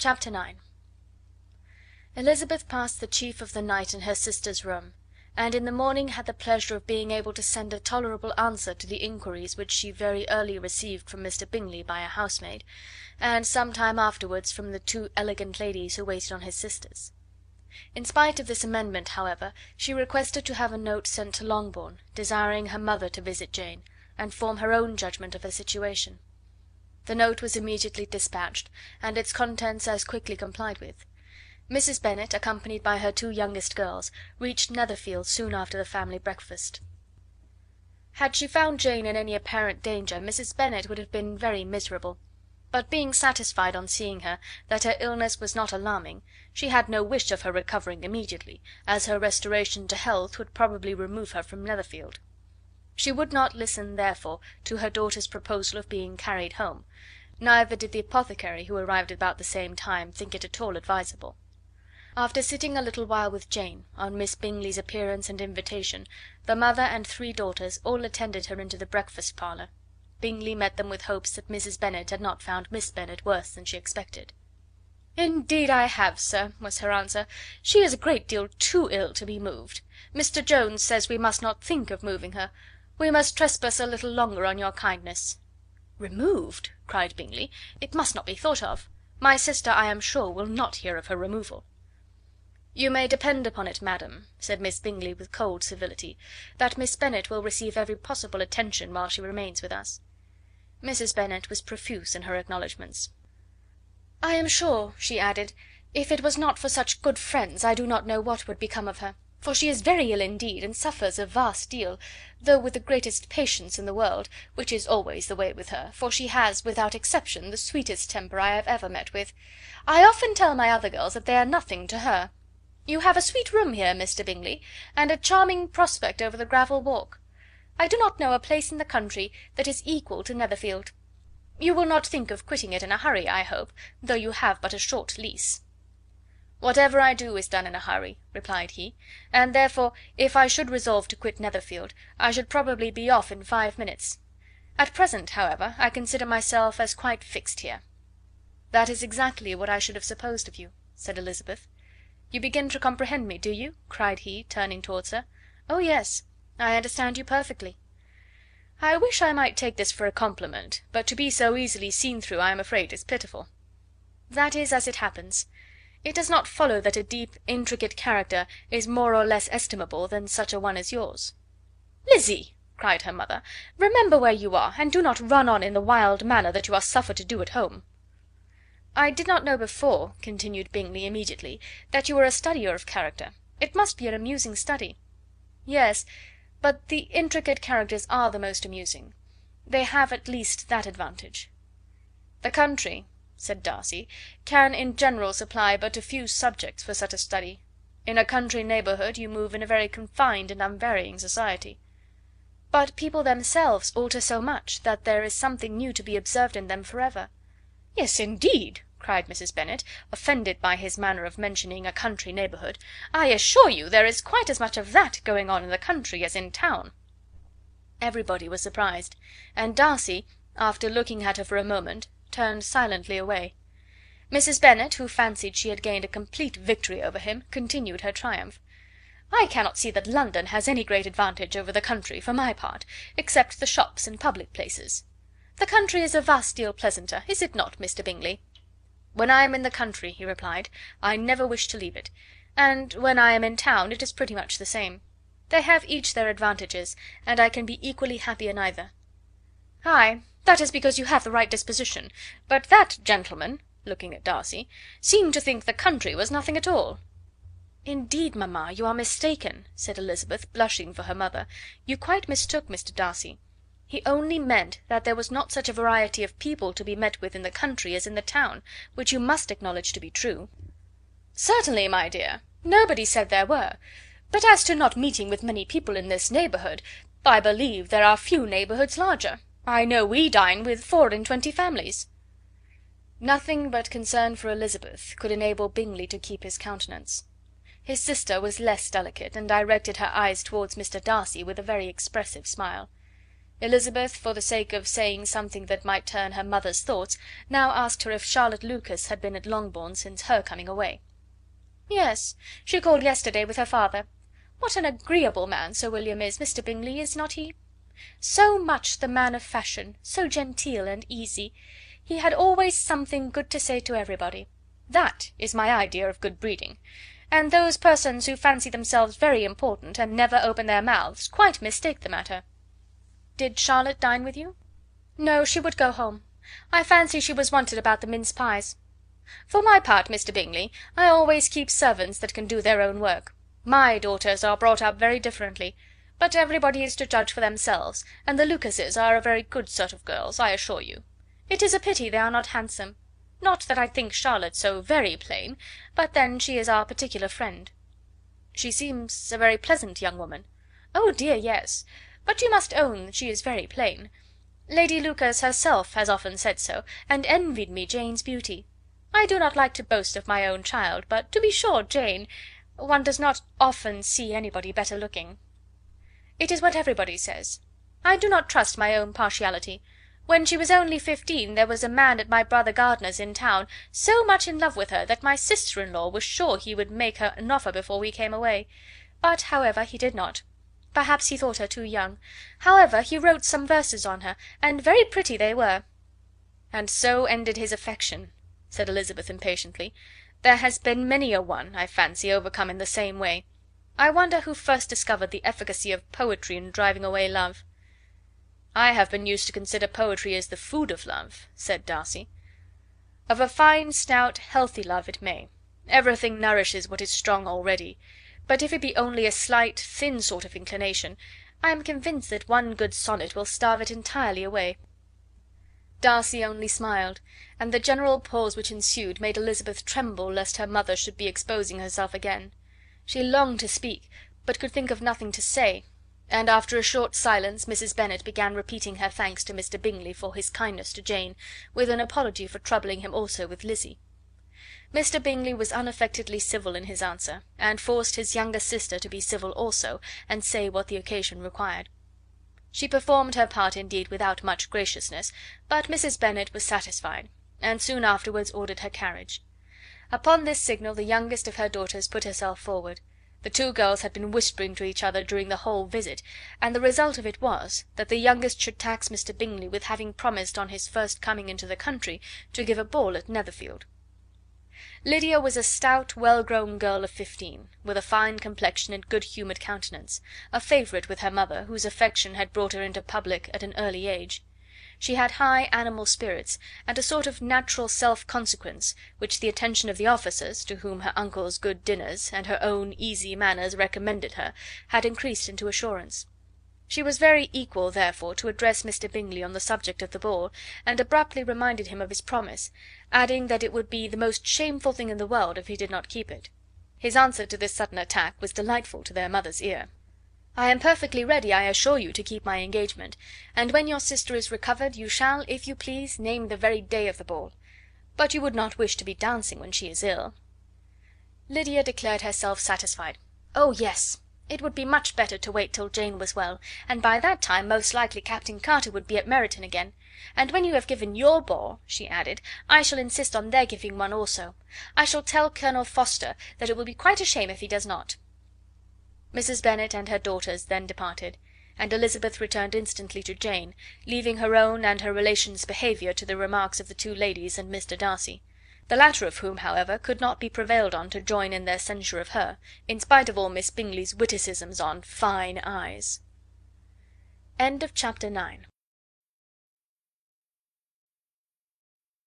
Chapter IX. Elizabeth passed the chief of the night in her sister's room, and in the morning had the pleasure of being able to send a tolerable answer to the inquiries which she very early received from Mr. Bingley by a housemaid, and some time afterwards from the two elegant ladies who waited on his sisters. In spite of this amendment, however, she requested to have a note sent to Longbourn, desiring her mother to visit Jane, and form her own judgment of her situation. The note was immediately dispatched, and its contents as quickly complied with. Mrs. Bennet, accompanied by her two youngest girls, reached Netherfield soon after the family breakfast. Had she found Jane in any apparent danger Mrs. Bennet would have been very miserable; but being satisfied on seeing her that her illness was not alarming, she had no wish of her recovering immediately, as her restoration to health would probably remove her from Netherfield. She would not listen, therefore, to her daughter's proposal of being carried home, neither did the apothecary, who arrived about the same time, think it at all advisable. After sitting a little while with Jane, on Miss Bingley's appearance and invitation, the mother and three daughters all attended her into the breakfast parlour. Bingley met them with hopes that Mrs. Bennet had not found Miss Bennet worse than she expected. "Indeed I have, sir," was her answer. "She is a great deal too ill to be moved. Mr. Jones says we must not think of moving her. We must trespass a little longer on your kindness." "Removed!" cried Bingley. "It must not be thought of. My sister, I am sure, will not hear of her removal." "You may depend upon it, madam," said Miss Bingley with cold civility, "that Miss Bennet will receive every possible attention while she remains with us." Mrs. Bennet was profuse in her acknowledgments. "I am sure," she added, "if it was not for such good friends I do not know what would become of her; for she is very ill indeed, and suffers a vast deal, though with the greatest patience in the world, which is always the way with her, for she has, without exception, the sweetest temper I have ever met with. I often tell my other girls that they are nothing to her. You have a sweet room here, Mr. Bingley, and a charming prospect over the gravel walk. I do not know a place in the country that is equal to Netherfield. You will not think of quitting it in a hurry, I hope, though you have but a short lease." "Whatever I do is done in a hurry," replied he, "and therefore, if I should resolve to quit Netherfield, I should probably be off in five minutes. At present, however, I consider myself as quite fixed here." "That is exactly what I should have supposed of you," said Elizabeth. You begin to comprehend me, do you?" cried he, turning towards her. "Oh, yes, I understand you perfectly." "I wish I might take this for a compliment, but to be so easily seen through I am afraid is pitiful." "That is as it happens. It does not follow that a deep, intricate character is more or less estimable than such a one as yours." "Lizzy!" cried her mother, "remember where you are, and do not run on in the wild manner that you are suffered to do at home. "I did not know before," continued Bingley immediately, "that you were a studier of character. It must be an amusing study." "Yes, but the intricate characters are the most amusing. They have at least that advantage." "The country," said Darcy, "can in general supply but a few subjects for such a study. In a country neighbourhood you move in a very confined and unvarying society." "But people themselves alter so much that there is something new to be observed in them for ever." "Yes, indeed!" cried Mrs. Bennet, offended by his manner of mentioning a country neighbourhood. "I assure you there is quite as much of that going on in the country as in town." Everybody was surprised, and Darcy, after looking at her for a moment, turned silently away. Mrs. Bennet, who fancied she had gained a complete victory over him, continued her triumph. "I cannot see that London has any great advantage over the country, for my part, except the shops and public places. The country is a vast deal pleasanter, is it not, Mr. Bingley?" "When I am in the country," he replied, "I never wish to leave it; and when I am in town it is pretty much the same. They have each their advantages, and I can be equally happy in either." "Ay, that is because you have the right disposition; but that gentleman," looking at Darcy, "seemed to think the country was nothing at all." "Indeed, mamma, you are mistaken," said Elizabeth, blushing for her mother. "You quite mistook Mr. Darcy. He only meant that there was not such a variety of people to be met with in the country as in the town, which you must acknowledge to be true." "Certainly, my dear, nobody said there were; but as to not meeting with many people in this neighbourhood, I believe there are few neighbourhoods larger. I know we dine with four and twenty families." Nothing but concern for Elizabeth could enable Bingley to keep his countenance. His sister was less delicate, and directed her eyes towards Mr. Darcy with a very expressive smile. Elizabeth, for the sake of saying something that might turn her mother's thoughts, now asked her if Charlotte Lucas had been at Longbourn since her coming away. "Yes, she called yesterday with her father. What an agreeable man Sir William is, Mr. Bingley, is not he? So much the man of fashion, so genteel and easy. He had always something good to say to everybody. That is my idea of good breeding. And those persons who fancy themselves very important, and never open their mouths, quite mistake the matter." "Did Charlotte dine with you?" "No, she would go home. I fancy she was wanted about the mince pies. For my part, Mr. Bingley, I always keep servants that can do their own work. My daughters are brought up very differently. But everybody is to judge for themselves, and the Lucases are a very good sort of girls, I assure you. It is a pity they are not handsome. Not that I think Charlotte so very plain, but then she is our particular friend." "She seems a very pleasant young woman." "Oh dear, yes! But you must own that she is very plain. Lady Lucas herself has often said so, and envied me Jane's beauty. I do not like to boast of my own child, but to be sure Jane one does not often see anybody better looking." "It is what everybody says. I do not trust my own partiality. When she was only fifteen there was a man at my brother Gardiner's in town so much in love with her that my sister in law was sure he would make her an offer before we came away; but, however, he did not. Perhaps he thought her too young. However, he wrote some verses on her, and very pretty they were." "And so ended his affection," said Elizabeth impatiently. "There has been many a one, I fancy, overcome in the same way. I wonder who first discovered the efficacy of poetry in driving away love." "I have been used to consider poetry as the food of love," said Darcy. "Of a fine, stout, healthy love it may. Everything nourishes what is strong already but if it be only a slight, thin sort of inclination, I am convinced that one good sonnet will starve it entirely away." Darcy only smiled, and the general pause which ensued made Elizabeth tremble lest her mother should be exposing herself again. She longed to speak, but could think of nothing to say, and after a short silence Mrs. Bennet began repeating her thanks to Mr. Bingley for his kindness to Jane, with an apology for troubling him also with Lizzy. Mr. Bingley was unaffectedly civil in his answer, and forced his younger sister to be civil also, and say what the occasion required. She performed her part indeed without much graciousness, but Mrs. Bennet was satisfied, and soon afterwards ordered her carriage. Upon this signal the youngest of her daughters put herself forward. The two girls had been whispering to each other during the whole visit, and the result of it was, that the youngest should tax Mr. Bingley with having promised on his first coming into the country to give a ball at Netherfield. Lydia was a stout, well grown girl of fifteen, with a fine complexion and good humoured countenance, a favourite with her mother, whose affection had brought her into public at an early age. She had high animal spirits, and a sort of natural self consequence, which the attention of the officers, to whom her uncle's good dinners, and her own easy manners recommended her, had increased into assurance. She was very equal, therefore, to address Mr. Bingley on the subject of the ball, and abruptly reminded him of his promise, adding that it would be the most shameful thing in the world if he did not keep it. His answer to this sudden attack was delightful to their mother's ear. "I am perfectly ready, I assure you, to keep my engagement, and when your sister is recovered you shall, if you please, name the very day of the ball. But you would not wish to be dancing when she is ill." Lydia declared herself satisfied. Oh, yes! It would be much better to wait till Jane was well, and by that time most likely Captain Carter would be at Meryton again; and when you have given your ball," she added, "I shall insist on their giving one also. I shall tell Colonel Forster that it will be quite a shame if he does not." Mrs. Bennet and her daughters then departed, and Elizabeth returned instantly to Jane, leaving her own and her relations' behaviour to the remarks of the two ladies and Mr. Darcy the latter of whom, however, could not be prevailed on to join in their censure of her, in spite of all Miss Bingley's witticisms on fine eyes. Chapter 9